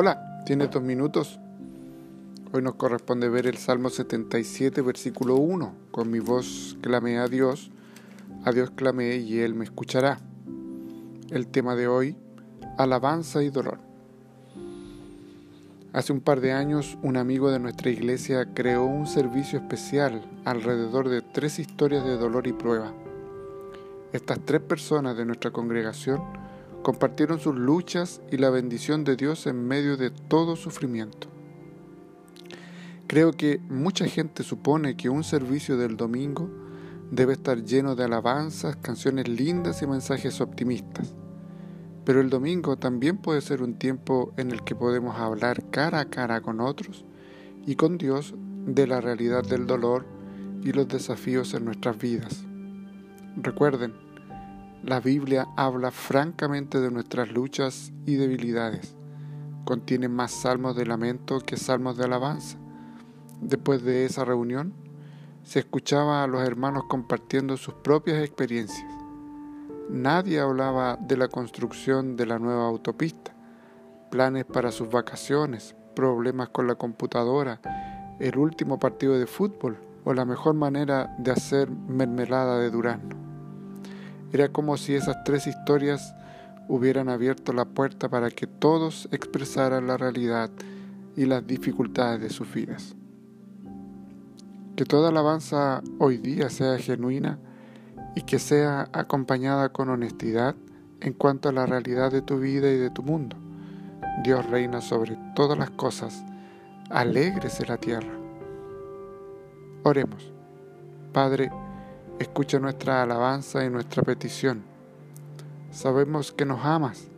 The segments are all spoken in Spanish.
Hola, ¿tienes dos minutos? Hoy nos corresponde ver el Salmo 77, versículo 1. Con mi voz clamé a Dios, a Dios clamé y Él me escuchará. El tema de hoy, alabanza y dolor. Hace un par de años, un amigo de nuestra iglesia creó un servicio especial alrededor de tres historias de dolor y prueba. Estas tres personas de nuestra congregación compartieron sus luchas y la bendición de Dios en medio de todo sufrimiento. Creo que mucha gente supone que un servicio del domingo debe estar lleno de alabanzas, canciones lindas y mensajes optimistas. Pero el domingo también puede ser un tiempo en el que podemos hablar cara a cara con otros y con Dios de la realidad del dolor y los desafíos en nuestras vidas. Recuerden, la Biblia habla francamente de nuestras luchas y debilidades. Contiene más salmos de lamento que salmos de alabanza. Después de esa reunión, se escuchaba a los hermanos compartiendo sus propias experiencias. Nadie hablaba de la construcción de la nueva autopista, planes para sus vacaciones, problemas con la computadora, el último partido de fútbol o la mejor manera de hacer mermelada de durazno. Era como si esas tres historias hubieran abierto la puerta para que todos expresaran la realidad y las dificultades de sus vidas. Que toda alabanza hoy día sea genuina y que sea acompañada con honestidad en cuanto a la realidad de tu vida y de tu mundo. Dios reina sobre todas las cosas, alégrese la tierra. Oremos. Padre, Escucha nuestra alabanza y nuestra petición. Sabemos que nos amas.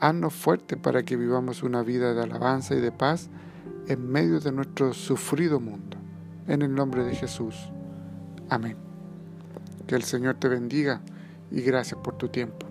Haznos fuertes para que vivamos una vida de alabanza y de paz en medio de nuestro sufrido mundo. En el nombre de Jesús. Amén. Que el Señor te bendiga y gracias por tu tiempo.